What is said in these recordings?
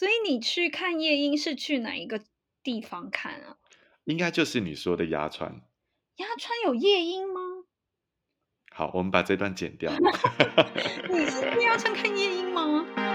所以你去看夜莺是去哪一个地方看啊？应该就是你说的鸭川。鸭川有夜莺吗？好，我们把这段剪掉。你是去鸭川看夜莺吗？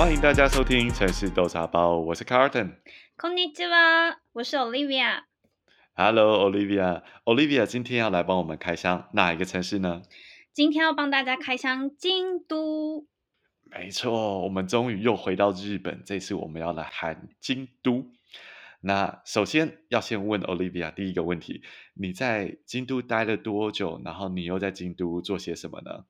欢迎大家收听城市豆茶包，我是 Carlton。こんにちは，我是 Olivia。Hello，Olivia。Olivia 今天要来帮我们开箱哪一个城市呢？今天要帮大家开箱京都。没错，我们终于又回到日本，这次我们要来谈京都。那首先要先问 Olivia 第一个问题：你在京都待了多久？然后你又在京都做些什么呢？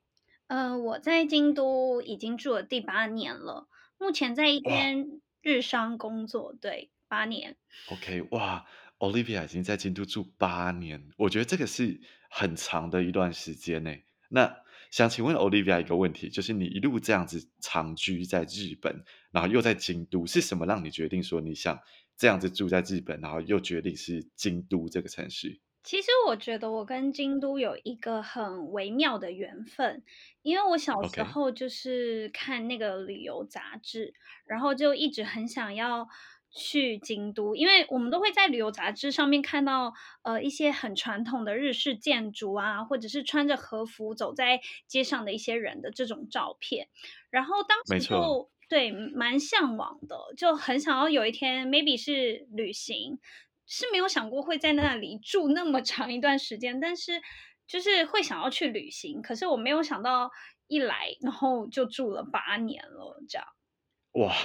呃，我在京都已经住了第八年了。 目前在一间日商工作，对，八年。OK，哇，Olivia 已经在京都住八年，我觉得这个是很长的一段时间呢。那想请问 Olivia 一个问题，就是你一路这样子长居在日本，然后又在京都，是什么让你决定说你想这样子住在日本，然后又决定是京都这个城市？其实我觉得我跟京都有一个很微妙的缘分，因为我小时候就是看那个旅游杂志.然后就一直很想要去京都，因为我们都会在旅游杂志上面看到呃一些很传统的日式建筑啊，或者是穿着和服走在街上的一些人的这种照片，然后当时就对蛮向往的，就很想要有一天 maybe 是旅行。是没有想过会在那里住那么长一段时间，但是就是会想要去旅行。可是我没有想到一来，然后就住了八年了，这样。哇，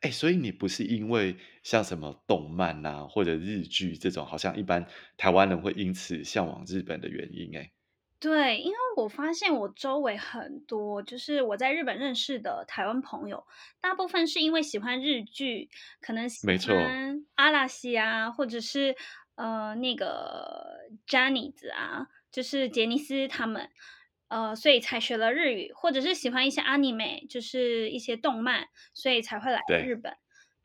哎，所以你不是因为像什么动漫啊，或者日剧这种，好像一般台湾人会因此向往日本的原因，哎。对，因为我发现我周围很多，就是我在日本认识的台湾朋友，大部分是因为喜欢日剧，可能喜欢阿拉西啊，或者是呃那个 Johnny's 啊，就是杰尼斯他们，呃，所以才学了日语，或者是喜欢一些 anime，就是一些动漫，所以才会来日本。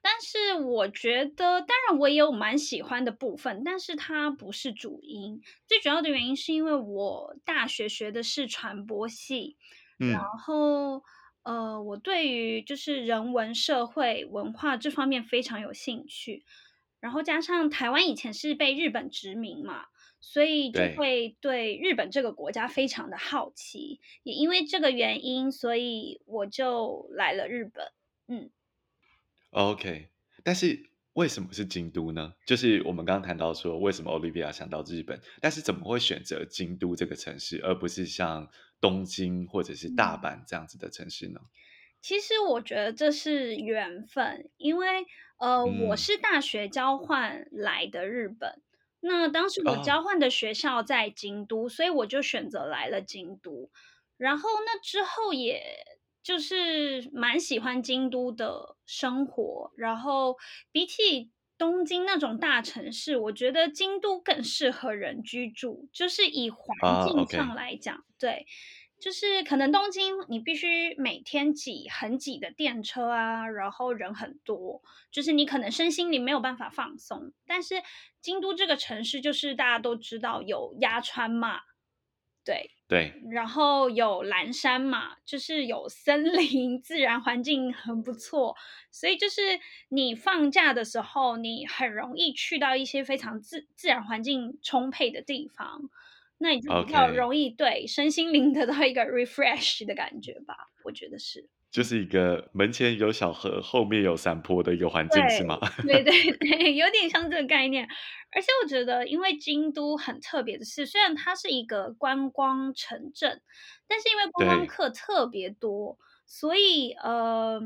但是我觉得，当然我也有蛮喜欢的部分，但是它不是主因。最主要的原因是因为我大学学的是传播系，嗯、然后呃，我对于就是人文、社会、文化这方面非常有兴趣。然后加上台湾以前是被日本殖民嘛，所以就会对日本这个国家非常的好奇。也因为这个原因，所以我就来了日本。嗯。OK，但是为什么是京都呢？就是我们刚刚谈到说，为什么 Olivia 想到日本，但是怎么会选择京都这个城市，而不是像东京或者是大阪这样子的城市呢？其实我觉得这是缘分，因为呃，嗯、我是大学交换来的日本，那当时我交换的学校在京都，哦、所以我就选择来了京都，然后那之后也。就是蛮喜欢京都的生活，然后比起东京那种大城市，我觉得京都更适合人居住。就是以环境上来讲，uh. 对，就是可能东京你必须每天挤很挤的电车啊，然后人很多，就是你可能身心里没有办法放松。但是京都这个城市，就是大家都知道有鸭川嘛。对。对，然后有蓝山嘛，就是有森林，自然环境很不错，所以就是你放假的时候，你很容易去到一些非常自自然环境充沛的地方，那你就比较容易对身心灵得到一个 refresh 的感觉吧，我觉得是。就是一个门前有小河，后面有山坡的一个环境，是吗？对对 对，有点像这个概念。而且我觉得，因为京都很特别的是，虽然它是一个观光城镇，但是因为观光客特别多，所以呃，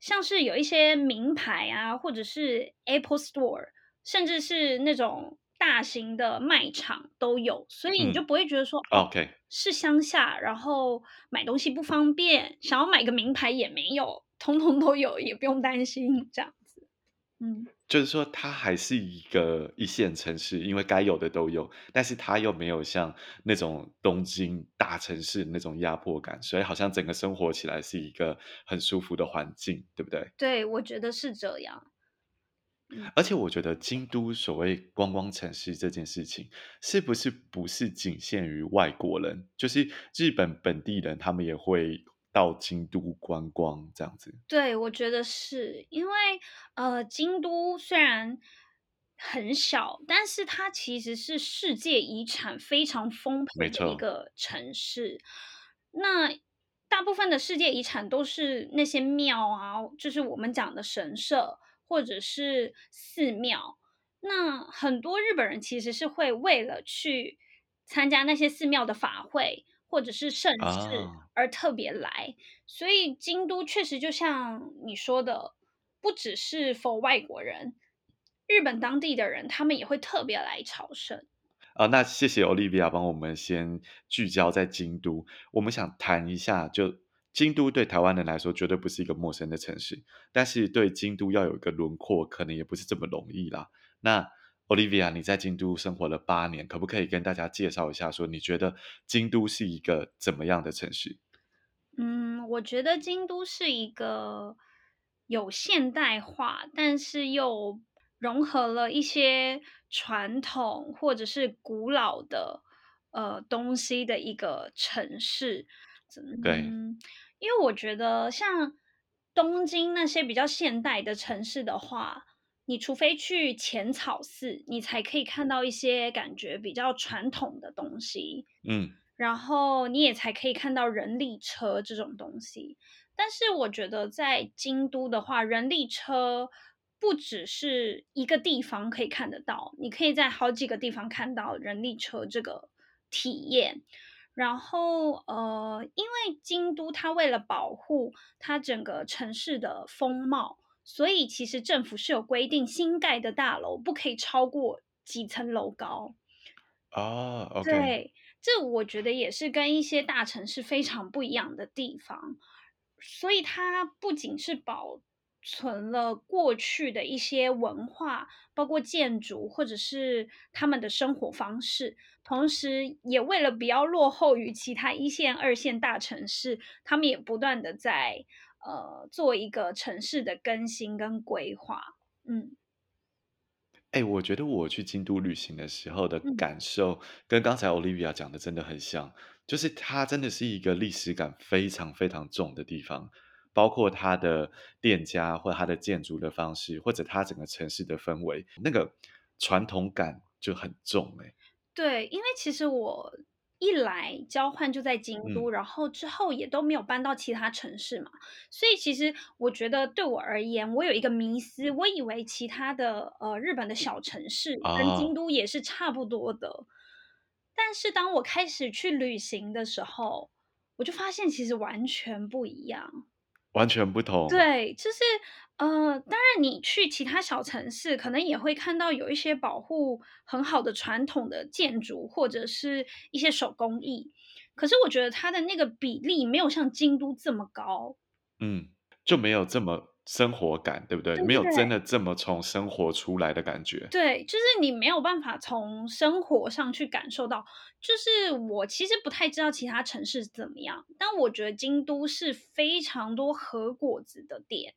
像是有一些名牌啊，或者是 Apple Store，甚至是那种。大型的卖场都有，所以你就不会觉得说、嗯、OK 是乡下，然后买东西不方便，想要买个名牌也没有，通通都有，也不用担心这样子。嗯就是说，它还是一个一线城市，因为该有的都有，但是它又没有像那种东京大城市那种压迫感，所以好像整个生活起来是一个很舒服的环境，对不对？对，我觉得是这样。而且我觉得京都所谓观光城市这件事情，是不是不是仅限于外国人？就是日本本地人，他们也会。到京都观光这样子，对，我觉得是因为呃，京都虽然很小，但是它其实是世界遗产非常丰沛的一个城市。那大部分的世界遗产都是那些庙啊，就是我们讲的神社或者是寺庙。那很多日本人其实是会为了去参加那些寺庙的法会。或者是盛事而特别来，啊，所以京都确实就像你说的，不只是 for 外国人，日本当地的人他们也会特别来朝圣。啊，那谢谢 Olivia 帮我们先聚焦在京都。我们想谈一下，就京都对台湾人来说绝对不是一个陌生的城市，但是对京都要有一个轮廓，可能也不是这么容易啦。那 Olivia，你在京都生活了八年，可不可以跟大家介绍一下，说你觉得京都是一个怎么样的城市？嗯，我觉得京都是一个有现代化，但是又融合了一些传统或者是古老的呃东西的一个城市。对，嗯，因为我觉得像东京那些比较现代的城市的话。你除非去浅草寺，你才可以看到一些感觉比较传统的东西，嗯，然后你也才可以看到人力车这种东西。但是我觉得在京都的话，人力车不只是一个地方可以看得到，你可以在好几个地方看到人力车这个体验。然后呃，因为京都它为了保护它整个城市的风貌。所以其实政府是有规定，新盖的大楼不可以超过几层楼高。哦，oh. 对，这我觉得也是跟一些大城市非常不一样的地方。所以它不仅是保存了过去的一些文化，包括建筑或者是他们的生活方式，同时也为了不要落后于其他一线、二线大城市，他们也不断的在。呃，做一个城市的更新跟规划，嗯，哎、欸，我觉得我去京都旅行的时候的感受，跟刚才 Olivia 讲的真的很像，就是它真的是一个历史感非常非常重的地方，包括它的店家或它的建筑的方式，或者它整个城市的氛围，那个传统感就很重、欸，哎，对，因为其实我。一来交换就在京都，嗯，然后之后也都没有搬到其他城市嘛，所以其实我觉得对我而言，我有一个迷思，我以为其他的呃日本的小城市跟京都也是差不多的，哦，但是当我开始去旅行的时候，我就发现其实完全不一样。完全不同。对，就是呃，当然你去其他小城市，可能也会看到有一些保护很好的传统的建筑，或者是一些手工艺。可是我觉得它的那个比例没有像京都这么高。嗯，就没有这么。生活感对不对？对对，没有真的这么从生活出来的感觉。对，就是你没有办法从生活上去感受到。就是我其实不太知道其他城市怎么样，但我觉得京都是非常多和果子的店，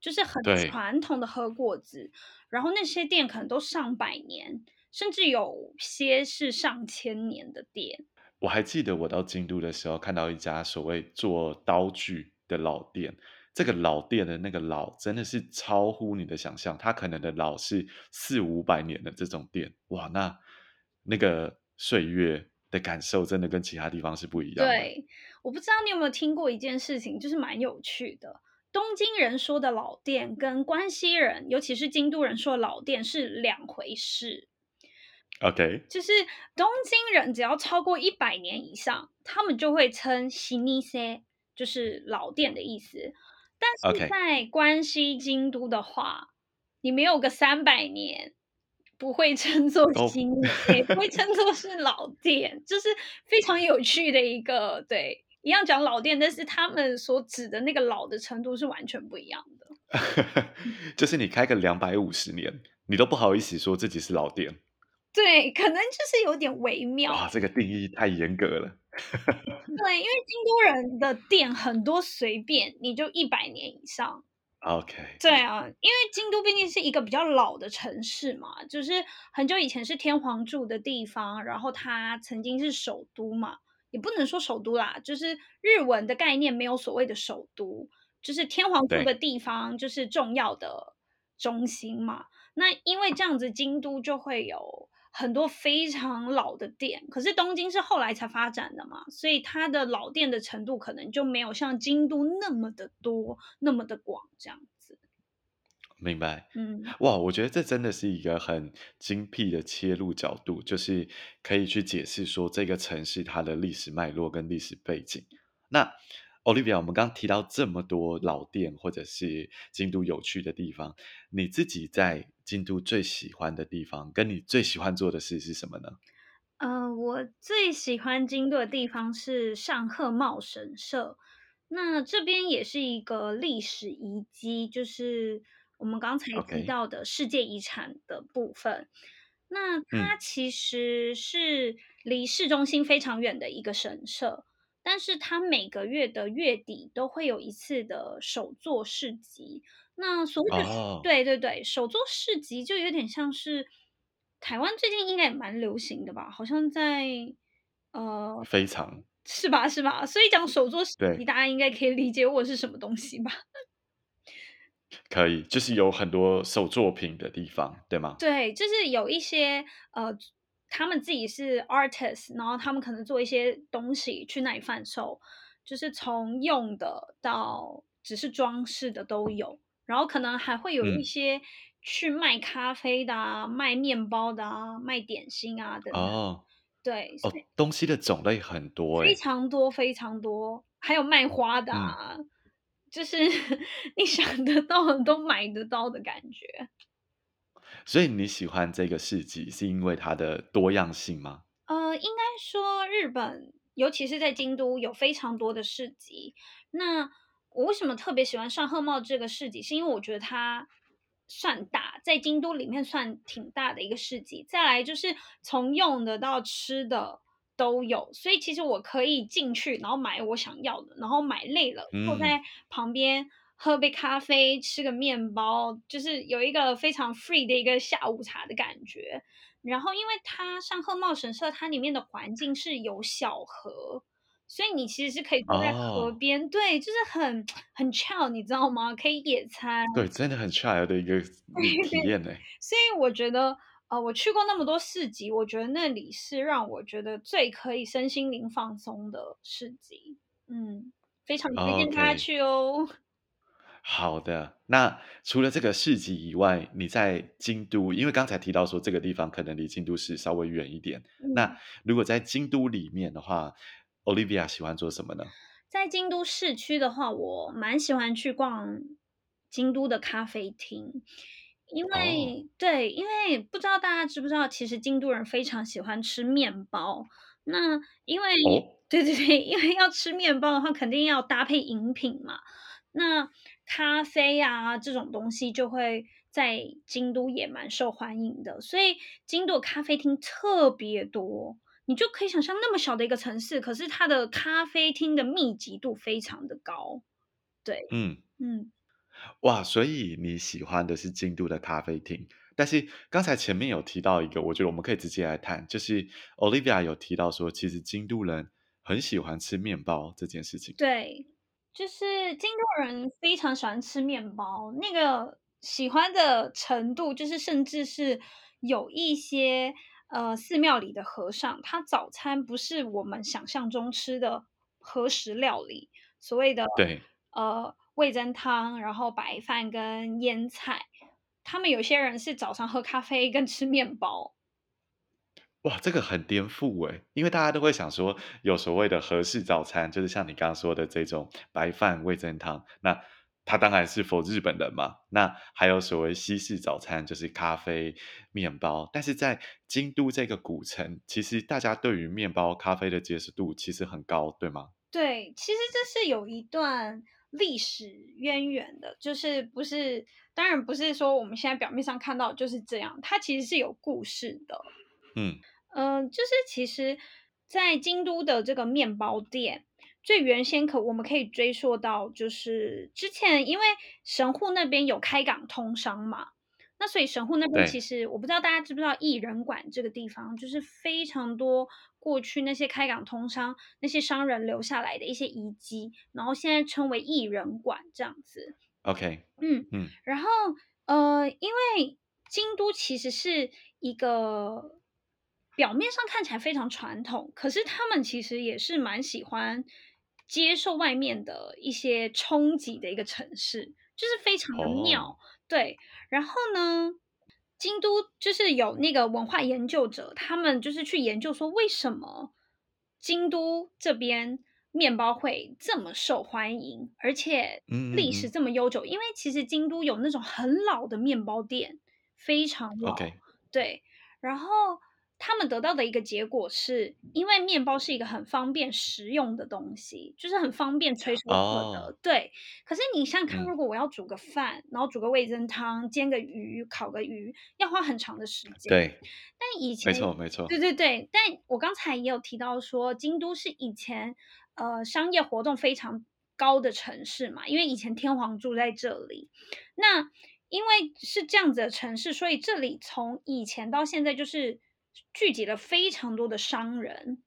就是很传统的喝果子。然后那些店可能都上百年，甚至有些是上千年的店。我还记得我到京都的时候，看到一家所谓做刀具的老店。这个老店的那个老真的是超乎你的想象，它可能的老是四五百年的这种店，哇，那那个岁月的感受真的跟其他地方是不一样的。对，我不知道你有没有听过一件事情，就是蛮有趣的。东京人说的老店跟关西人，尤其是京都人说的老店是两回事。OK，就是东京人只要超过一百年以上，他们就会称老舗，就是老店的意思。但是在关西京都的话.你没有个三百年，不会称作新也，oh. 不会称作是老店，就是非常有趣的一个对，一样讲老店，但是他们所指的那个老的程度是完全不一样的。就是你开个两百五十年，你都不好意思说自己是老店。对，可能就是有点微妙。哇，这个定义太严格了。对，因为京都人的店很多，随便你就一百年以上。OK。对啊，因为京都毕竟是一个比较老的城市嘛，就是很久以前是天皇住的地方，然后它曾经是首都嘛，也不能说首都啦，就是日文的概念没有所谓的首都，就是天皇住的地方就是重要的中心嘛。那因为这样子，京都就会有。很多非常老的店，可是东京是后来才发展的嘛，所以它的老店的程度可能就没有像京都那么的多，那么的广这样子。明白，嗯，哇，我觉得这真的是一个很精辟的切入角度，就是可以去解释说这个城市它的历史脉络跟历史背景。那 Olivia，我们刚刚提到这么多老店或者是京都有趣的地方，你自己在京都最喜欢的地方，跟你最喜欢做的事是什么呢？呃，我最喜欢京都的地方是上贺茂神社，那这边也是一个历史遗迹，就是我们刚才提到的世界遗产的部分。那它其实是离市中心非常远的一个神社。但是它每个月的月底都会有一次的手作市集。那所谓的、oh. 对对对，手作市集就有点像是台湾最近应该也蛮流行的吧？好像在呃，非常是吧是吧？所以讲手作市集，大家应该可以理解我是什么东西吧？可以，就是有很多手作品的地方，对吗？对，就是有一些呃。他们自己是 artist，然后他们可能做一些东西去那里贩售，就是从用的到只是装饰的都有，然后可能还会有一些去卖咖啡的啊、嗯、卖面包的啊、卖点心啊等等。哦，对，哦，东西的种类很多，非常多非常多，还有卖花的啊，嗯、就是 你想得到的都买得到的感觉。所以你喜欢这个市集，是因为它的多样性吗？呃，应该说日本，尤其是在京都，有非常多的市集。那我为什么特别喜欢上贺茂这个市集？是因为我觉得它算大，在京都里面算挺大的一个市集。再来就是从用的到吃的都有，所以其实我可以进去，然后买我想要的，然后买累了坐在旁边。嗯喝杯咖啡，吃个面包，就是有一个非常 free 的一个下午茶的感觉。然后，因为它上贺茂神社，它里面的环境是有小河，所以你其实是可以坐在河边，oh. 对，就是很很 chill，你知道吗？可以野餐，对，真的很 chill 的一个体验呢。所以我觉得，呃，我去过那么多市集，我觉得那里是让我觉得最可以身心灵放松的市集。嗯，非常推荐大家去哦。好的，那除了这个市集以外，你在京都，因为刚才提到说这个地方可能离京都市稍微远一点。嗯、那如果在京都里面的话，Olivia 喜欢做什么呢？在京都市区的话，我蛮喜欢去逛京都的咖啡厅，因为、哦、对，因为不知道大家知不知道，其实京都人非常喜欢吃面包。那因为、哦、对对对，因为要吃面包的话，肯定要搭配饮品嘛。那咖啡啊，这种东西就会在京都也蛮受欢迎的，所以京都咖啡厅特别多。你就可以想象那么小的一个城市，可是它的咖啡厅的密集度非常的高。对，嗯嗯，哇，所以你喜欢的是京都的咖啡厅，但是刚才前面有提到一个，我觉得我们可以直接来谈，就是 Olivia 有提到说，其实京都人很喜欢吃面包这件事情。对。就是京都人非常喜欢吃面包，那个喜欢的程度，就是甚至是有一些呃寺庙里的和尚，他早餐不是我们想象中吃的和食料理，所谓的对呃味噌汤，然后白饭跟腌菜，他们有些人是早上喝咖啡跟吃面包。哇，这个很颠覆哎，因为大家都会想说，有所谓的和式早餐，就是像你刚刚说的这种白饭味噌汤，那它当然是 for 日本人嘛。那还有所谓西式早餐，就是咖啡、面包。但是在京都这个古城，其实大家对于面包、咖啡的接受度其实很高，对吗？对，其实这是有一段历史渊源的，就是不是，当然不是说我们现在表面上看到就是这样，它其实是有故事的。嗯嗯、呃，就是其实，在京都的这个面包店，最原先可我们可以追溯到，就是之前因为神户那边有开港通商嘛。那所以神户那边其实我不知道大家知不知道艺人馆这个地方，就是非常多过去那些开港通商那些商人留下来的一些遗迹，然后现在称为艺人馆这样子。OK，嗯嗯，然后呃，因为京都其实是一个表面上看起来非常传统，可是他们其实也是蛮喜欢接受外面的一些冲击的一个城市，就是非常的妙。Oh. 对，然后呢，京都就是有那个文化研究者，他们就是去研究说，为什么京都这边面包会这么受欢迎，而且历史这么悠久？嗯嗯嗯。因为其实京都有那种很老的面包店，非常老。对，然后。他们得到的一个结果是，因为面包是一个很方便食用的东西，就是很方便随手可得。Oh. 对，可是你想想看，如果我要煮个饭，嗯、然后煮个味噌汤，煎个鱼，烤个鱼，要花很长的时间。对，但以前没错没错，对对对。但我刚才也有提到说，京都是以前呃商业活动非常高的城市嘛，因为以前天皇住在这里。那因为是这样子的城市，所以这里从以前到现在就是。聚集了非常多的商人，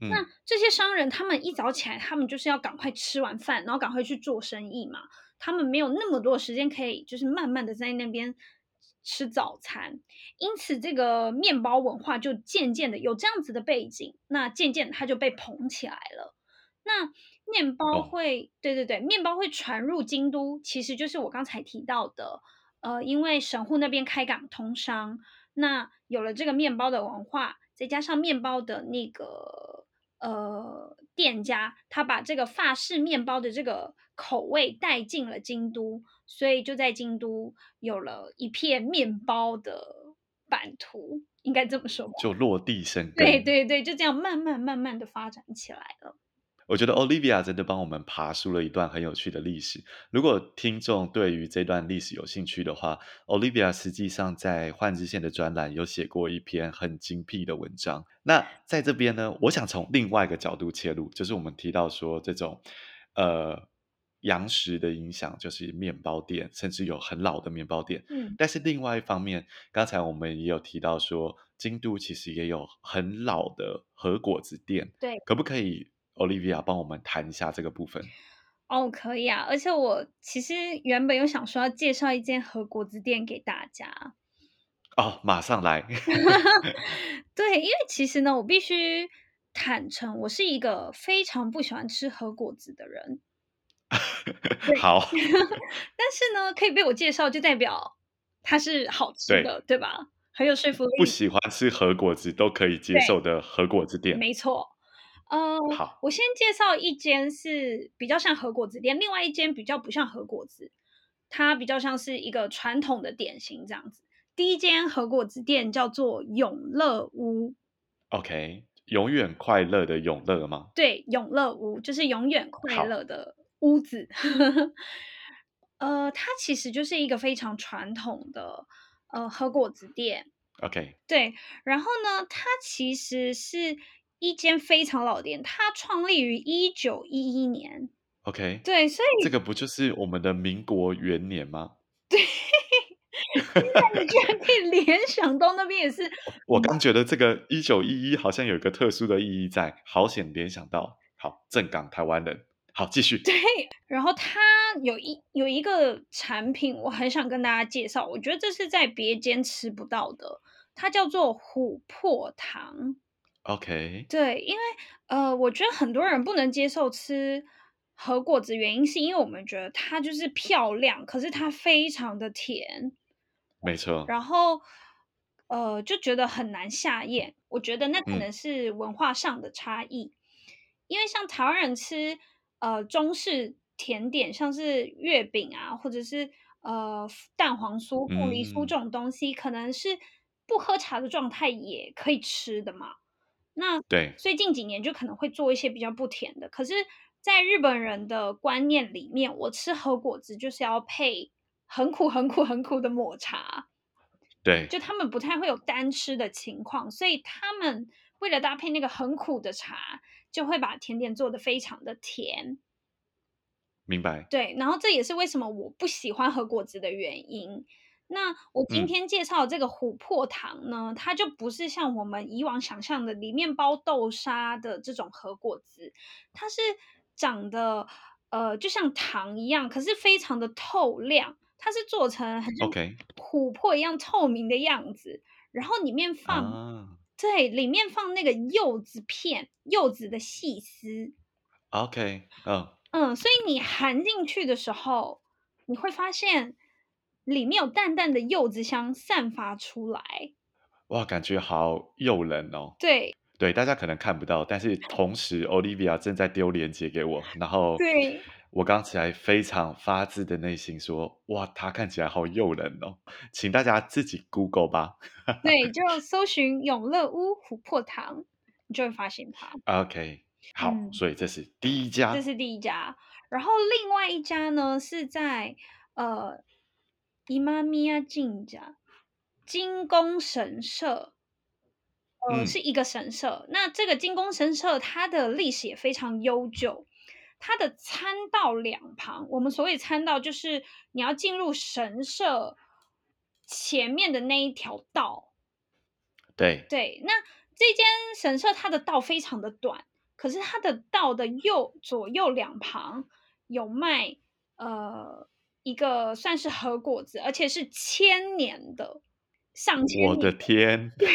嗯，那这些商人他们一早起来，他们就是要赶快吃完饭，然后赶快去做生意嘛。他们没有那么多时间可以，就是慢慢的在那边吃早餐。因此，这个面包文化就渐渐的有这样子的背景，那渐渐它就被捧起来了。那面包会，哦，对对对，面包会传入京都，其实就是我刚才提到的，呃，因为神户那边开港通商。那有了这个面包的文化，再加上面包的那个呃店家，他把这个法式面包的这个口味带进了京都，所以就在京都有了一片面包的版图，应该这么说吧？就落地生根。对对对，就这样慢慢慢慢的发展起来了。我觉得 Olivia 真的帮我们爬梳了一段很有趣的历史。如果听众对于这段历史有兴趣的话，Olivia 实际上在换日线的专栏有写过一篇很精辟的文章。那在这边呢，我想从另外一个角度切入，就是我们提到说这种呃洋食的影响，就是面包店，甚至有很老的面包店。嗯，但是另外一方面，刚才我们也有提到说，京都其实也有很老的和果子店。对，可不可以？Olivia，帮我们谈一下这个部分。哦，可以啊，而且我其实原本有想说要介绍一间和果子店给大家。哦，马上来。对，因为其实呢，我必须坦诚，我是一个非常不喜欢吃和果子的人。好。但是呢，可以被我介绍，就代表它是好吃的，对，对吧？很有说服力。不喜欢吃和果子都可以接受的和果子店，没错。呃，好，我先介绍一间是比较像和果子店，另外一间比较不像和果子，它比较像是一个传统的点心这样子。第一间和果子店叫做永乐屋，OK，永远快乐的永乐吗？对，永乐屋就是永远快乐的屋子。呃，它其实就是一个非常传统的呃和果子店，OK，对，然后呢，它其实是。一间非常老店，它创立于一九一一年。OK，对，所以这个不就是我们的民国元年吗？对，你居然可以联想到那边也是。我刚觉得这个一九一一好像有一个特殊的意义在，好险联想到。好，正港台湾人，好继续。对，然后它有一有一个产品，我很想跟大家介绍，我觉得这是在别间吃不到的，它叫做琥珀糖。OK，对，因为呃，我觉得很多人不能接受吃核果子，原因是因为我们觉得它就是漂亮，可是它非常的甜，没错。然后呃，就觉得很难下咽。我觉得那可能是文化上的差异，嗯、因为像台湾人吃呃中式甜点，像是月饼啊，或者是呃蛋黄酥、凤梨酥这种东西，嗯、可能是不喝茶的状态也可以吃的嘛。那对，所以近几年就可能会做一些比较不甜的。可是，在日本人的观念里面，我吃和果子就是要配很苦、很苦、很苦的抹茶。对，就他们不太会有单吃的情况，所以他们为了搭配那个很苦的茶，就会把甜点做的非常的甜。明白。对，然后这也是为什么我不喜欢和果子的原因。那我今天介绍的这个琥珀糖呢，嗯，它就不是像我们以往想象的里面包豆沙的这种核果子，它是长得呃就像糖一样，可是非常的透亮，它是做成很像琥珀一样透明的样子，然后里面放，啊，对，里面放那个柚子片，柚子的细丝。OK，嗯。嗯，所以你含进去的时候，你会发现。里面有淡淡的柚子香散发出来，哇，感觉好诱人哦。对对，大家可能看不到，但是同时 Olivia 正在丢链接给我，然后对我刚才非常发自的内心说，哇，它看起来好诱人哦，请大家自己 Google 吧。对，就搜寻永乐屋琥珀糖，你就会发现它。OK，好，嗯，所以这是第一家，这是第一家，然后另外一家呢是在呃。伊玛米亚金家金宫神社，呃、嗯，是一个神社。那这个金宫神社，它的历史也非常悠久。它的参道两旁，我们所谓参道，就是你要进入神社前面的那一条道。对对，那这间神社它的道非常的短，可是它的道的右左右两旁有卖呃。一个算是和果子，而且是千年的，上千年。我的天！对，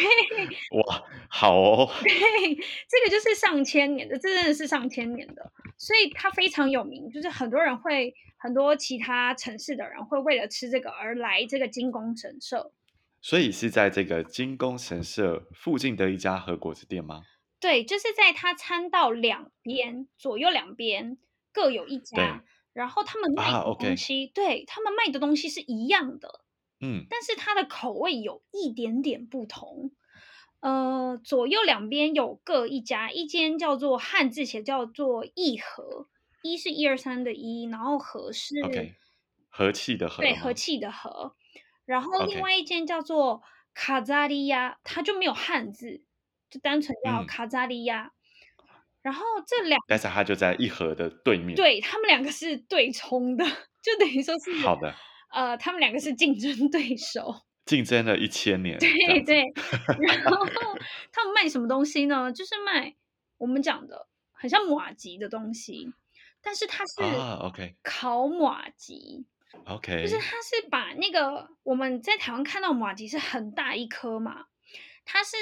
哇，好哦。对，这个就是上千年的，这真的是上千年的，所以它非常有名。就是很多人会，很多其他城市的人会为了吃这个而来这个金宫神社。所以是在这个金宫神社附近的一家和果子店吗？对，就是在它参道两边，左右两边各有一家。然后他们卖的东西，啊 okay、对他们卖的东西是一样的，嗯，但是它的口味有一点点不同。呃，左右两边有各一家，一间叫做汉字写叫做一和，一是一二三的一，然后和是，okay, 和气的和，对，和气的和。然后另外一间叫做卡扎利亚，它就没有汉字，就单纯叫卡扎利亚。嗯然后这两，但是它就在一盒的对面，对，他们两个是对冲的，就等于说是好的，呃，他们两个是竞争对手，竞争了一千年，对 对。然后他们卖什么东西呢？就是卖我们讲的很像马吉的东西，但是它是啊，OK，烤马吉，OK，就是它是把那个我们在台湾看到马吉是很大一颗嘛，它是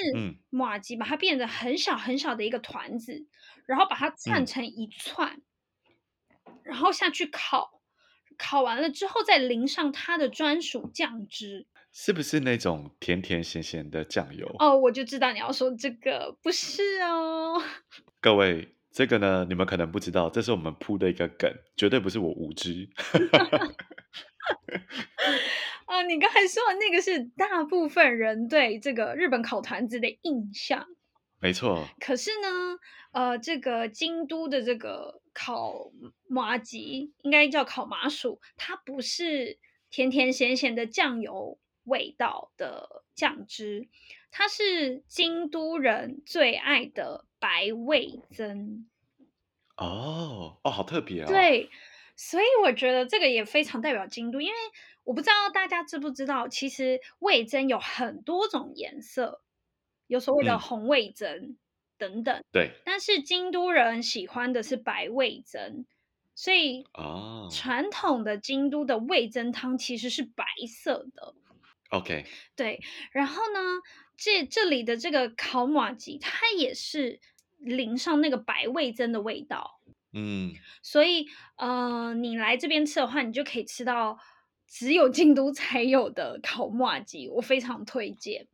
马吉把它变得很小很小的一个团子。然后把它串成一串，嗯，然后下去烤，烤完了之后再淋上它的专属酱汁，是不是那种甜甜咸咸的酱油？哦，我就知道你要说这个，不是哦。各位，这个呢，你们可能不知道，这是我们铺的一个梗，绝对不是我无知。啊，你刚才说的那个是大部分人对这个日本烤团子的印象。没错，可是呢，呃，这个京都的这个烤麻吉应该叫烤麻薯，它不是甜甜咸咸的酱油味道的酱汁，它是京都人最爱的白味噌。哦哦，好特别哦。对，所以我觉得这个也非常代表京都，因为我不知道大家知不知道，其实味增有很多种颜色。有所谓的红味增、嗯、等等，对，但是京都人喜欢的是白味增，所以哦，传统的京都的味增汤其实是白色的。OK，对，然后呢，这这里的这个烤马吉，它也是淋上那个白味噌的味道。嗯，所以呃，你来这边吃的话，你就可以吃到只有京都才有的烤麻鸡，我非常推荐。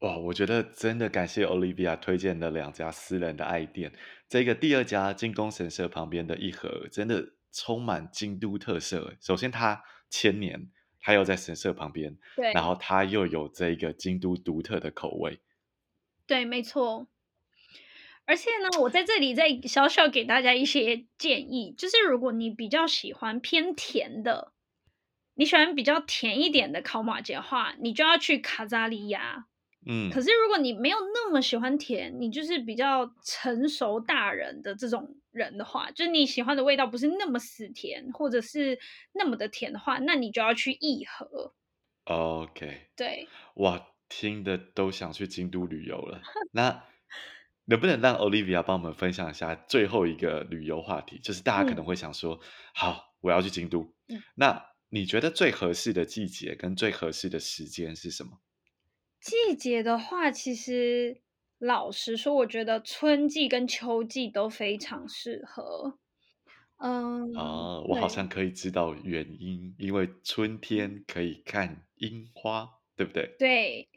哇，我觉得真的感谢 Olivia 推荐的两家私人的爱店。这个第二家金宫神社旁边的一盒，真的充满京都特色。首先，它千年，它又在神社旁边，对，然后它又有这个京都独特的口味。对，没错。而且呢，我在这里再小小给大家一些建议，就是如果你比较喜欢偏甜的，你喜欢比较甜一点的烤马吉的话，你就要去卡扎利亚。嗯，可是如果你没有那么喜欢甜，你就是比较成熟大人的这种人的话，就是你喜欢的味道不是那么死甜，或者是那么的甜的话，那你就要去义和。OK，对，哇，听的都想去京都旅游了。那。能不能让 Olivia 帮我们分享一下最后一个旅游话题？就是大家可能会想说，嗯、好，我要去京都。嗯、那你觉得最合适的季节跟最合适的时间是什么？季节的话，其实老实说，我觉得春季跟秋季都非常适合。嗯，啊，我好像可以知道原因，因为春天可以看樱花，对不对？对。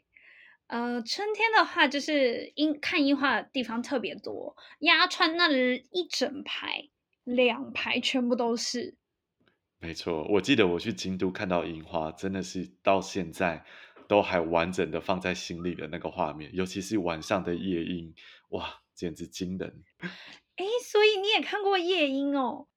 呃，春天的话，就是樱看樱花的地方特别多，鸭川那里一整排、两排全部都是。没错，我记得我去京都看到樱花，真的是到现在都还完整的放在心里的那个画面，尤其是晚上的夜樱，哇，简直惊人。哎，所以你也看过夜樱哦？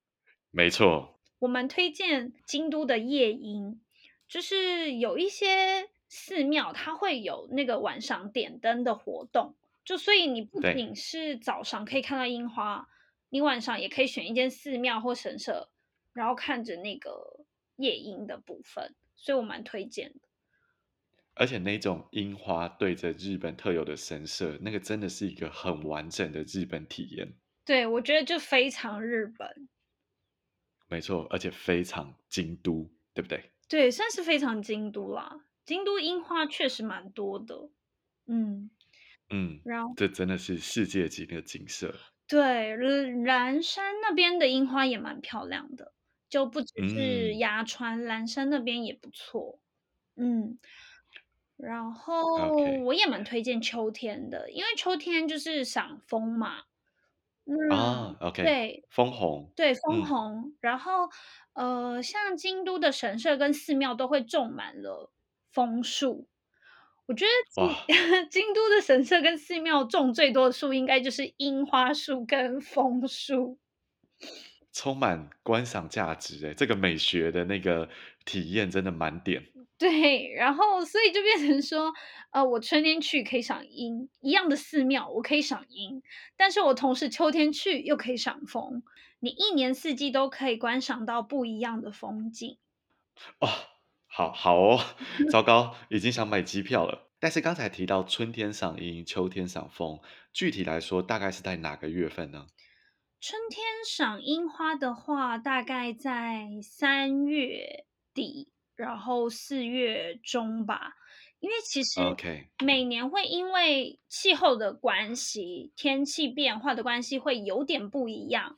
没错，我蛮推荐京都的夜樱，就是有一些。寺庙它会有那个晚上点灯的活动，就所以你不仅是早上可以看到樱花，你晚上也可以选一间寺庙或神社，然后看着那个夜樱的部分，所以我蛮推荐的。而且那种樱花对着日本特有的神社，那个真的是一个很完整的日本体验。对，我觉得就非常日本。没错，而且非常京都，对不对？对，算是非常京都啦。京都樱花确实蛮多的，嗯嗯，然后这真的是世界级的景色。对，岚山那边的樱花也蛮漂亮的，就不只是鸭川，岚、嗯、山那边也不错。嗯，然后我也蛮推荐秋天的，因为秋天就是赏枫嘛。嗯、啊，OK，对，枫红，对，枫红。嗯、然后呃，像京都的神社跟寺庙都会种满了。枫树，我觉得 京都的神社跟寺庙种最多的树，应该就是樱花树跟枫树，充满观赏价值。哎，这个美学的那个体验真的满点。对，然后所以就变成说，呃，我春天去可以赏樱，一样的寺庙我可以赏樱，但是我同时秋天去又可以赏枫，你一年四季都可以观赏到不一样的风景。哦。好好哦，糟糕，已经想买机票了。但是刚才提到春天赏樱，秋天赏枫，具体来说大概是在哪个月份呢？春天赏樱花的话，大概在三月底，然后四月中吧。因为其实每年会因为气候的关系，天气变化的关系，会有点不一样。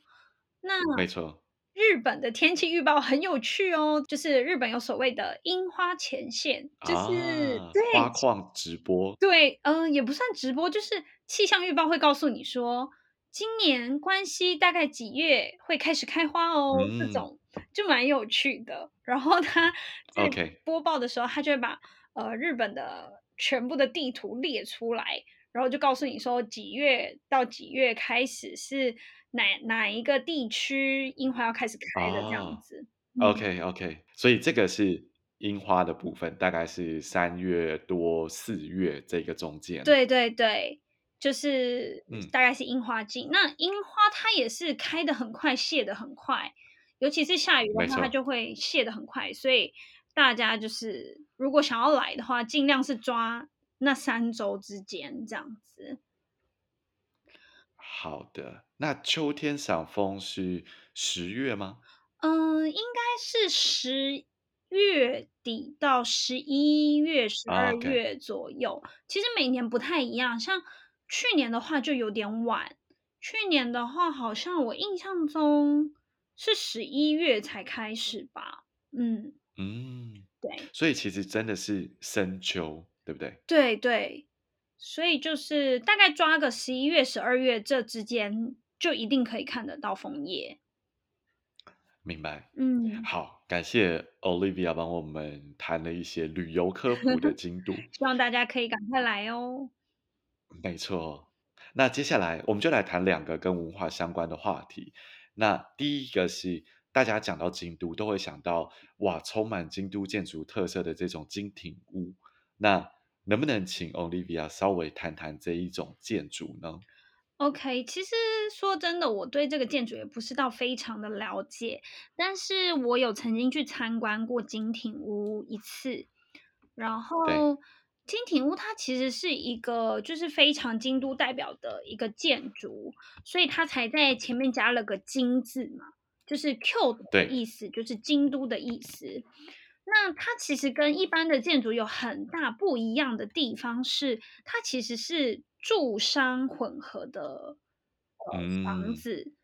那没错。日本的天气预报很有趣哦，就是日本有所谓的樱花前线，就是、啊、对花况直播，对，嗯、呃，也不算直播，就是气象预报会告诉你说，今年关西大概几月会开始开花哦，嗯、这种就蛮有趣的。然后他 在播报的时候，他就会把呃日本的全部的地图列出来，然后就告诉你说几月到几月开始是。哪哪一个地区樱花要开始开的这样子？Oh，OK OK，所以这个是樱花的部分，大概是三月多四月这个中间。对对对，就是大概是樱花季。嗯、那樱花它也是开的很快，谢的很快，尤其是下雨的话，它就会谢的很快。所以大家就是如果想要来的话，尽量是抓那三周之间这样子。好的，那秋天赏枫是十月吗？嗯，应该是十月底到十一月、十二月左右。Oh. 其实每年不太一样，像去年的话就有点晚。去年的话，好像我印象中是十一月才开始吧。嗯嗯，对。所以其实真的是深秋，对不对？对对。所以就是大概抓个十一月、十二月这之间，就一定可以看得到枫叶。明白。嗯，好，感谢 Olivia 帮我们谈了一些旅游科普的进度，希望大家可以赶快来哦。没错。那接下来我们就来谈两个跟文化相关的话题。那第一个是大家讲到京都都会想到哇，充满京都建筑特色的这种金町屋。那能不能请 Olivia 稍微谈谈这一种建筑呢？OK，其实说真的，我对这个建筑也不是到非常的了解，但是我有曾经去参观过金庭屋一次，然后。金庭屋它其实是一个就是非常京都代表的一个建筑，所以它才在前面加了个金字嘛，就是 Q 的意思，就是京都的意思。那它其实跟一般的建筑有很大不一样的地方是，它其实是住商混合的呃房子，嗯、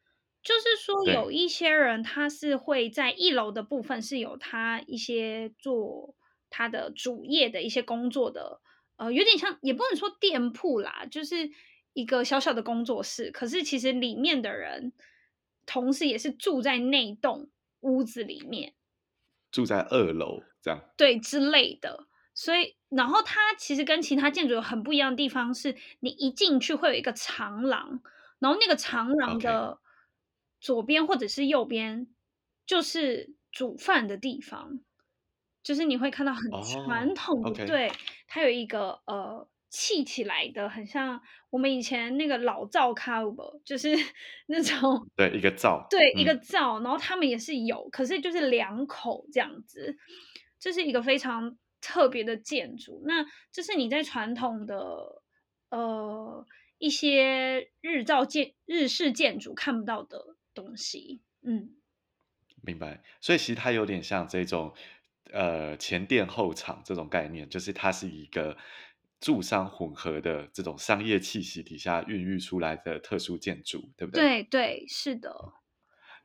就是说有一些人他是会在一楼的部分是有他一些做。他的主业的一些工作的，呃，有点像，也不能说店铺啦，就是一个小小的工作室。可是其实里面的人，同时也是住在那栋屋子里面，住在二楼这样，对之类的。所以，然后它其实跟其他建筑有很不一样的地方是，你一进去会有一个长廊，然后那个长廊的左边或者是右边就是煮饭的地方。就是你会看到很传统的，oh. 对，它有一个呃砌起来的，很像我们以前那个老灶卡布，就是 那种对一个灶，对、嗯、一个灶，然后他们也是有，可是就是两口这样子，这是一个非常特别的建筑。那这是你在传统的呃一些日照建日式建筑看不到的东西，嗯，明白。所以其实它有点像这种。呃，前店后厂这种概念，就是它是一个住商混合的这种商业气息底下孕育出来的特殊建筑，对不对？对对，是的。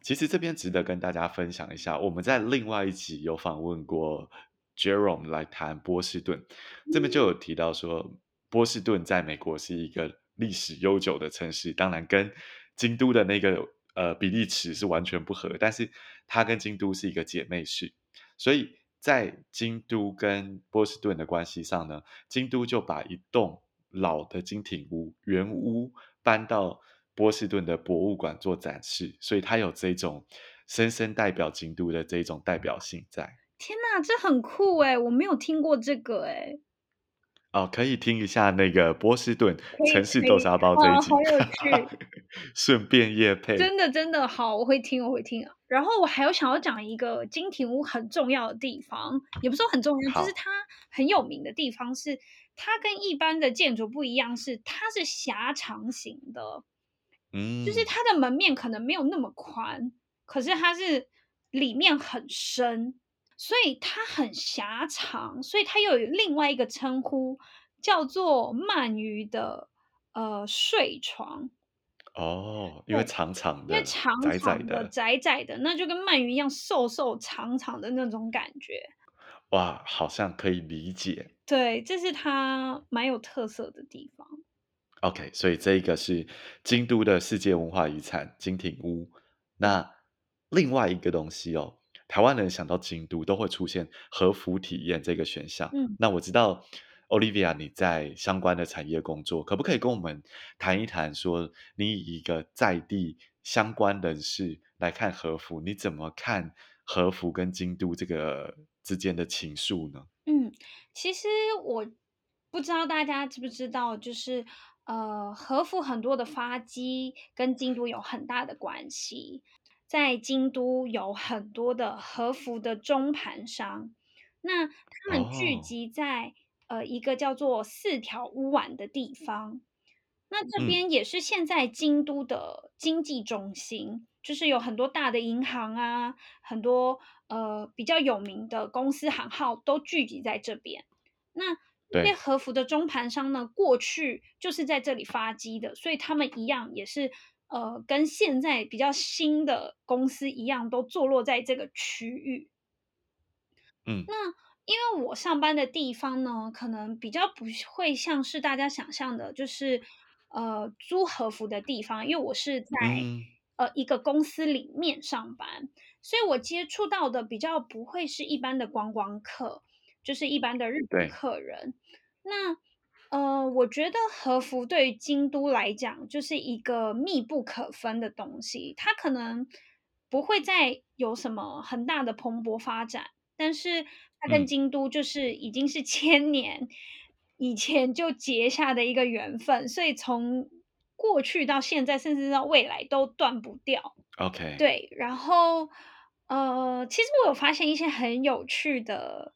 其实这边值得跟大家分享一下，我们在另外一集有访问过 Jerome 来谈波士顿，这边就有提到说，波士顿在美国是一个历史悠久的城市，当然跟京都的那个呃比例尺是完全不合，但是它跟京都是一个姐妹市，所以。在京都跟波士顿的关系上呢，京都就把一栋老的金町屋原屋搬到波士顿的博物馆做展示，所以它有这种深深代表京都的这种代表性在。天哪，这很酷哎！我没有听过这个哎。哦，可以听一下那个波士顿城市豆沙包这一集，哦、好有趣。顺便夜配，真的真的好，我会听，我会听。然后我还有想要讲一个金庭屋很重要的地方，也不是说很重要，就是它很有名的地方是，它跟一般的建筑不一样，是它是狭长型的，嗯，就是它的门面可能没有那么宽，可是它是里面很深。所以它很狭长，所以它又有另外一个称呼，叫做鳗鱼的呃睡床。哦，因为长长的，因为长长的窄窄的，那就跟鳗鱼一样瘦瘦长长的那种感觉。哇，好像可以理解。对，这是它蛮有特色的地方。OK，所以这一个是京都的世界文化遗产金町屋。那另外一个东西哦。台湾人想到京都都会出现和服体验这个选项。嗯，那我知道 Olivia 你在相关的产业工作，可不可以跟我们谈一谈，说你以一个在地相关人士来看和服，你怎么看和服跟京都这个之间的情愫呢？嗯，其实我不知道大家知不知道，就是呃，和服很多的发迹跟京都有很大的关系。在京都有很多的和服的中盘商，那他们聚集在、oh. 呃一个叫做四条乌丸的地方。那这边也是现在京都的经济中心，嗯、就是有很多大的银行啊，很多呃比较有名的公司行号都聚集在这边。那这些和服的中盘商呢，过去就是在这里发迹的，所以他们一样也是。呃，跟现在比较新的公司一样，都坐落在这个区域。嗯，那因为我上班的地方呢，可能比较不会像是大家想象的，就是呃租和服的地方。因为我是在、嗯、呃一个公司里面上班，所以我接触到的比较不会是一般的观光客，就是一般的日本客人。那呃，我觉得和服对于京都来讲就是一个密不可分的东西，它可能不会再有什么很大的蓬勃发展，但是它跟京都就是已经是千年以前就结下的一个缘分，所以从过去到现在，甚至到未来都断不掉。OK，对，然后呃，其实我有发现一些很有趣的。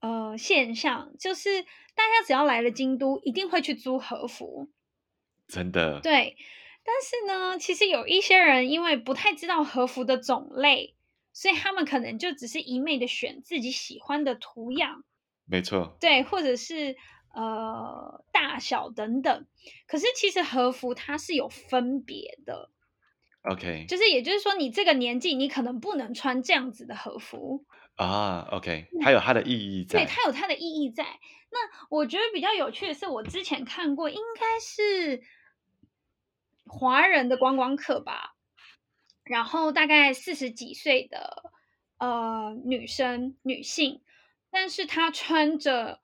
呃，现象就是大家只要来了京都，一定会去租和服，真的。对，但是呢，其实有一些人因为不太知道和服的种类，所以他们可能就只是一昧的选自己喜欢的图样，没错。对，或者是呃大小等等。可是其实和服它是有分别的，OK，就是也就是说，你这个年纪，你可能不能穿这样子的和服。啊，OK，它有它的意义在。对，它有它的意义在。那我觉得比较有趣的是，我之前看过，应该是华人的观光客吧，然后大概四十几岁的呃女生女性，但是她穿着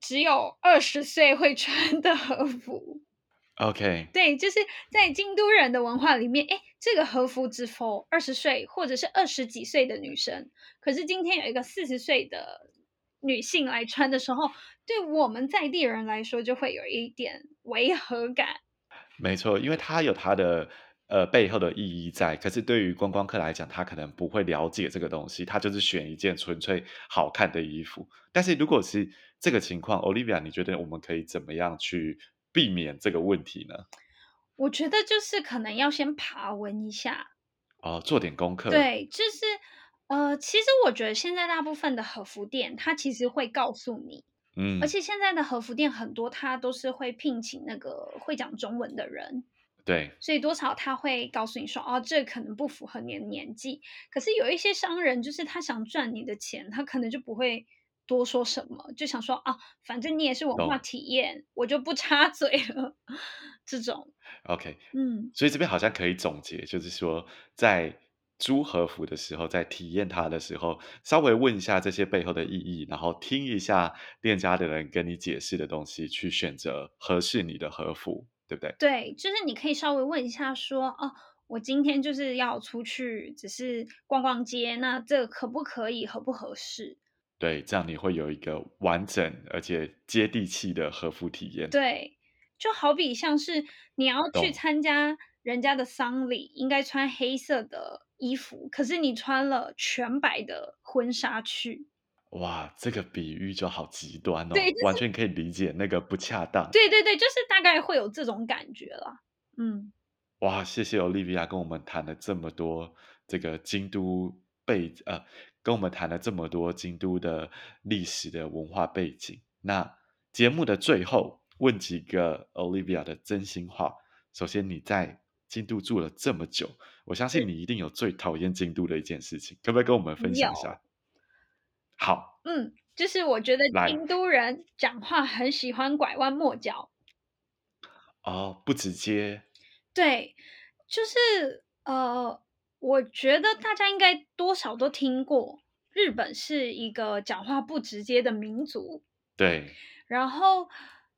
只有二十岁会穿的和服。OK，对，就是在京都人的文化里面，哎，这个和服只 for 二十岁或者是二十几岁的女生。可是今天有一个四十岁的女性来穿的时候，对我们在地人来说就会有一点违和感。没错，因为她有她的呃背后的意义在。可是对于观光客来讲，他可能不会了解这个东西，他就是选一件纯粹好看的衣服。但是如果是这个情况，Olivia，你觉得我们可以怎么样去？避免这个问题呢？我觉得就是可能要先爬文一下哦，做点功课。对，就是呃，其实我觉得现在大部分的和服店，它其实会告诉你，嗯，而且现在的和服店很多，它都是会聘请那个会讲中文的人，对，所以多少他会告诉你说，哦，这可能不符合你的年纪。可是有一些商人，就是他想赚你的钱，他可能就不会。多说什么，就想说啊，反正你也是文化体验，哦、我就不插 嘴了。这种，OK，嗯，所以这边好像可以总结，就是说，在租和服的时候，在体验它的时候，稍微问一下这些背后的意义，然后听一下店家的人跟你解释的东西，去选择合适你的和服，对不对？对，就是你可以稍微问一下说，哦，我今天就是要出去，只是逛逛街，那这可不可以，合不合适？对，这样你会有一个完整而且接地气的和服体验。对，就好比像是你要去参加人家的丧礼，应该穿黑色的衣服，可是你穿了全白的婚纱去。哇，这个比喻就好极端哦，对，就是，完全可以理解那个不恰当。对对对，就是大概会有这种感觉了。嗯，哇，谢谢 Olivia 跟我们谈了这么多这个京都背呃。跟我们谈了这么多京都的历史的文化背景，那节目的最后问几个 Olivia 的真心话。首先，你在京都住了这么久，我相信你一定有最讨厌京都的一件事情，可不可以跟我们分享一下？好，嗯，就是我觉得京都人讲话很喜欢拐弯抹角，哦，不直接，对，就是呃。我觉得大家应该多少都听过，日本是一个讲话不直接的民族。对。然后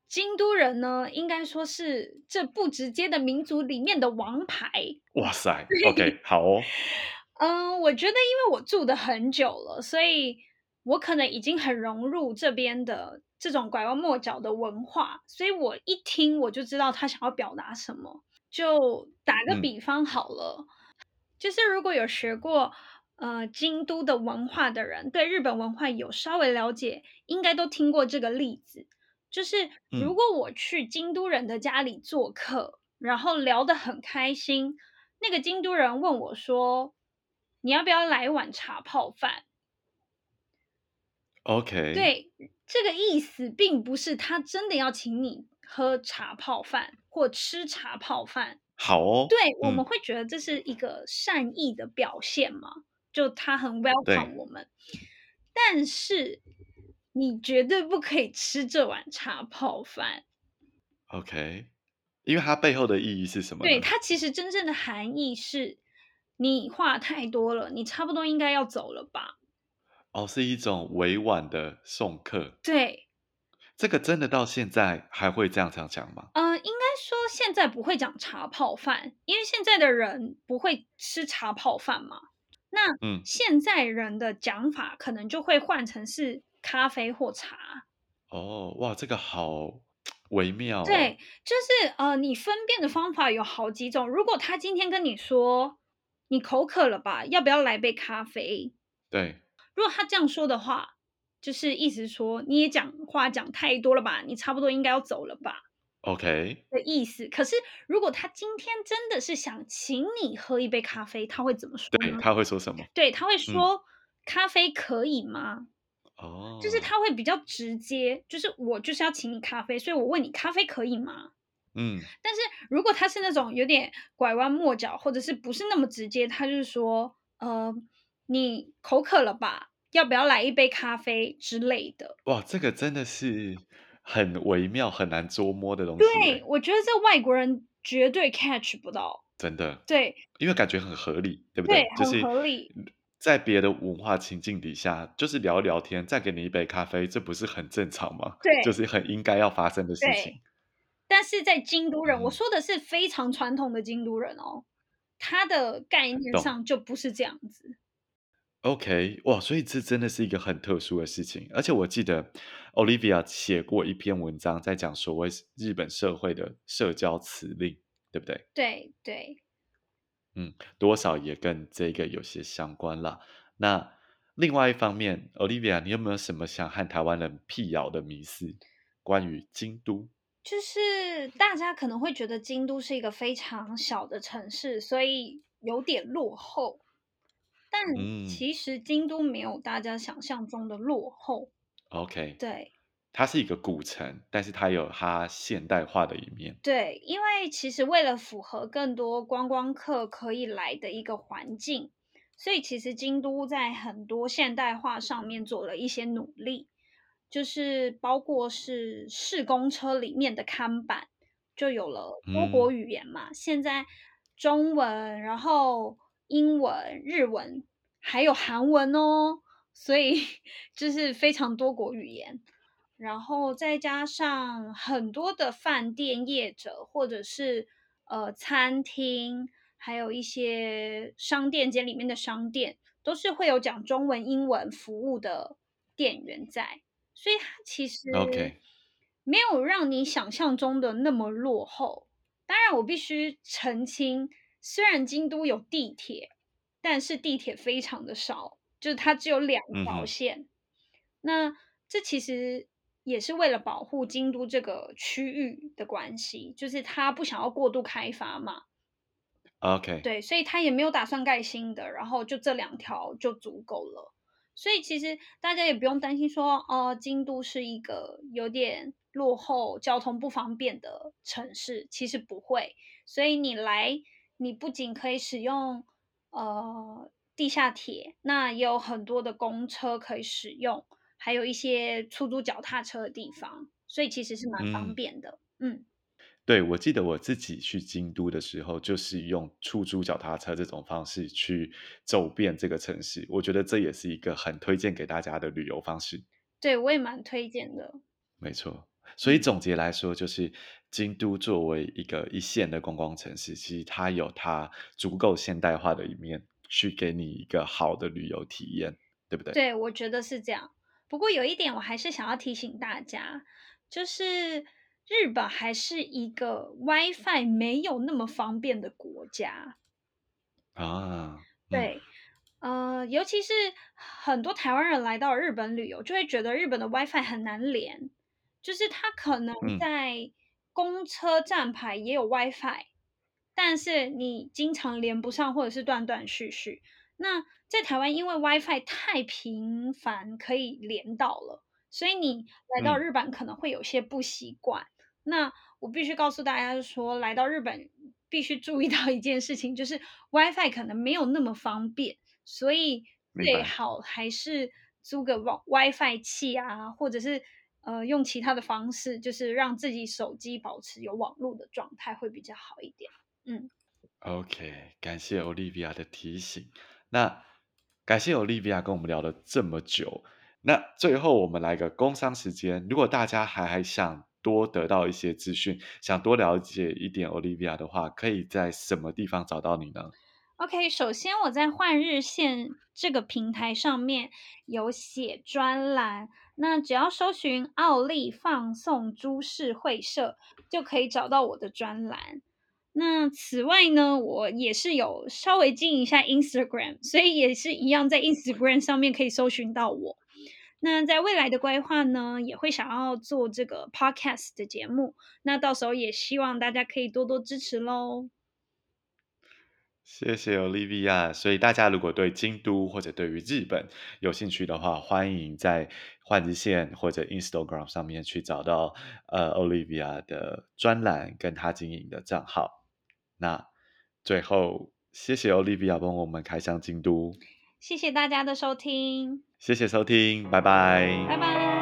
京都人呢，应该说是这不直接的民族里面的王牌。哇塞，OK，好哦。嗯，我觉得因为我住的很久了，所以我可能已经很融入这边的这种拐弯抹角的文化，所以我一听我就知道他想要表达什么。就打个比方好了。嗯就是如果有学过呃京都的文化的人，对日本文化有稍微了解，应该都听过这个例子。就是如果我去京都人的家里做客，嗯、然后聊得很开心，那个京都人问我说：“你要不要来一碗茶泡饭？”OK，对，这个意思并不是他真的要请你喝茶泡饭或吃茶泡饭。好哦，对、嗯，我们会觉得这是一个善意的表现嘛，就他很 welcome 我们，但是你绝对不可以吃这碗茶泡饭。OK，因为它背后的意义是什么？对，它其实真正的含义是，你话太多了，你差不多应该要走了吧？哦，是一种委婉的送客。对，这个真的到现在还会这样这样讲吗？呃，应该说现在不会讲茶泡饭，因为现在的人不会吃茶泡饭嘛。那嗯，现在人的讲法可能就会换成是咖啡或茶。哦，哇，这个好微妙哦。对，就是呃，你分辨的方法有好几种。如果他今天跟你说你口渴了吧，要不要来杯咖啡？对，如果他这样说的话。就是意思说，你也讲话讲太多了吧？你差不多应该要走了吧？OK 的意思。可是如果他今天真的是想请你喝一杯咖啡，他会怎么说？对，他会说什么？对，他会说、嗯、咖啡可以吗？哦，就是他会比较直接，就是我就是要请你咖啡，所以我问你咖啡可以吗？嗯。但是如果他是那种有点拐弯抹角，或者是不是那么直接，他就是说，呃，你口渴了吧？要不要来一杯咖啡之类的？哇，这个真的是很微妙、很难捉摸的东西。对，我觉得这外国人绝对 catch 不到。真的。对，因为感觉很合理，对不对？对，很合理。在别的文化情境底下，就是聊聊天，再给你一杯咖啡，这不是很正常吗？对，就是很应该要发生的事情。但是在京都人，嗯，我说的是非常传统的京都人哦，他的概念上就不是这样子。OK，哇，所以这真的是一个很特殊的事情，而且我记得 Olivia 写过一篇文章，在讲所谓日本社会的社交辞令，对不对？对对，嗯，多少也跟这个有些相关啦。那另外一方面，Olivia，你有没有什么想和台湾人辟谣的迷思？关于京都，就是大家可能会觉得京都是一个非常小的城市，所以有点落后。但其实京都没有大家想象中的落后。OK，对，它是一个古城，但是它有它现代化的一面。对，因为其实为了符合更多观光客可以来的一个环境，所以其实京都在很多现代化上面做了一些努力，就是包括是市公车里面的看板就有了多国语言嘛，嗯、现在中文，然后。英文、日文还有韩文哦，所以 就是非常多国语言，然后再加上很多的饭店业者或者是呃餐厅，还有一些商店街里面的商店，都是会有讲中文、英文服务的店员在，所以它其实没有让你想象中的那么落后。当然，我必须澄清。虽然京都有地铁，但是地铁非常的少，就是它只有两条线。嗯。那这其实也是为了保护京都这个区域的关系，就是它不想要过度开发嘛。OK。对，所以它也没有打算盖新的，然后就这两条就足够了。所以其实大家也不用担心说，哦、呃，京都是一个有点落后、交通不方便的城市，其实不会。所以你来。你不仅可以使用呃地下铁，那也有很多的公车可以使用，还有一些出租脚踏车的地方，所以其实是蛮方便的。嗯，嗯对，我记得我自己去京都的时候，就是用出租脚踏车这种方式去走遍这个城市，我觉得这也是一个很推荐给大家的旅游方式。对，我也蛮推荐的。没错。所以总结来说，就是京都作为一个一线的观光城市，其实它有它足够现代化的一面，去给你一个好的旅游体验，对不对？对，我觉得是这样。不过有一点，我还是想要提醒大家，就是日本还是一个 WiFi 没有那么方便的国家啊。对，嗯、呃，尤其是很多台湾人来到日本旅游，就会觉得日本的 WiFi 很难连。就是它可能在公车站牌也有 WiFi，嗯，但是你经常连不上或者是断断续续。那在台湾，因为 WiFi 太频繁可以连到了，所以你来到日本可能会有些不习惯。嗯，那我必须告诉大家说，来到日本必须注意到一件事情，就是 WiFi 可能没有那么方便，所以最好还是租个 WiFi 器啊，或者是。呃，用其他的方式，就是让自己手机保持有网络的状态会比较好一点。嗯，OK，感谢 Olivia 的提醒。那感谢 Olivia 跟我们聊了这么久，那最后我们来个工商时间，如果大家还还想多得到一些资讯，想多了解一点 Olivia 的话，可以在什么地方找到你呢？OK，首先我在换日线这个平台上面有写专栏，那只要搜寻奥利放送株式会社，就可以找到我的专栏。那此外呢，我也是有稍微经营一下 Instagram，所以也是一样在 Instagram 上面可以搜寻到我。那在未来的规划呢，也会想要做这个 Podcast 的节目，那到时候也希望大家可以多多支持喽。谢谢 Olivia。所以大家如果对京都或者对于日本有兴趣的话，欢迎在换日线或者 Instagram 上面去找到呃 Olivia 的专栏跟她经营的账号。那最后，谢谢 Olivia 帮我们开箱京都。谢谢大家的收听。谢谢收听，拜拜。拜拜。